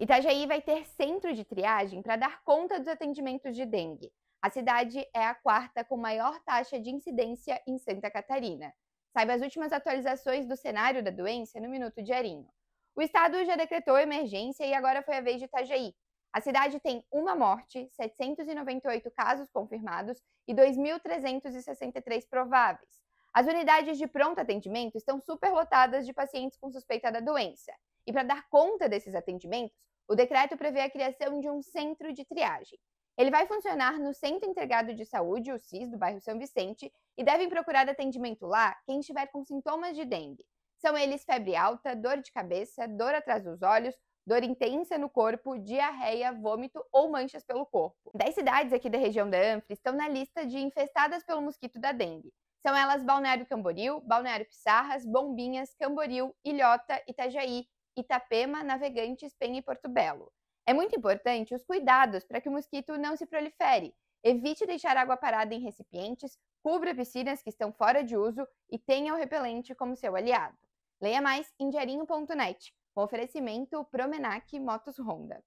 Itajaí vai ter centro de triagem para dar conta dos atendimentos de dengue. A cidade é a quarta com maior taxa de incidência em Santa Catarina. Saiba as últimas atualizações do cenário da doença no Minuto Diarinho. O estado já decretou emergência e agora foi a vez de Itajaí. A cidade tem uma morte, 798 casos confirmados e 2.363 prováveis. As unidades de pronto atendimento estão superlotadas de pacientes com suspeita da doença. E para dar conta desses atendimentos, o decreto prevê a criação de um centro de triagem. Ele vai funcionar no Centro Integrado de Saúde, o CIS, do bairro São Vicente, e devem procurar atendimento lá quem estiver com sintomas de dengue. São eles febre alta, dor de cabeça, dor atrás dos olhos, dor intensa no corpo, diarreia, vômito ou manchas pelo corpo. Dez cidades aqui da região da Anfre estão na lista de infestadas pelo mosquito da dengue. São elas Balneário Camboriú, Balneário Pissarras, Bombinhas, Camboriú, Ilhota, Itajaí, Itapema, Navegantes, Penha e Porto Belo. É muito importante os cuidados para que o mosquito não se prolifere. Evite deixar água parada em recipientes, cubra piscinas que estão fora de uso e tenha o repelente como seu aliado. Leia mais em diarinho.net, com oferecimento Promenac Motos Honda.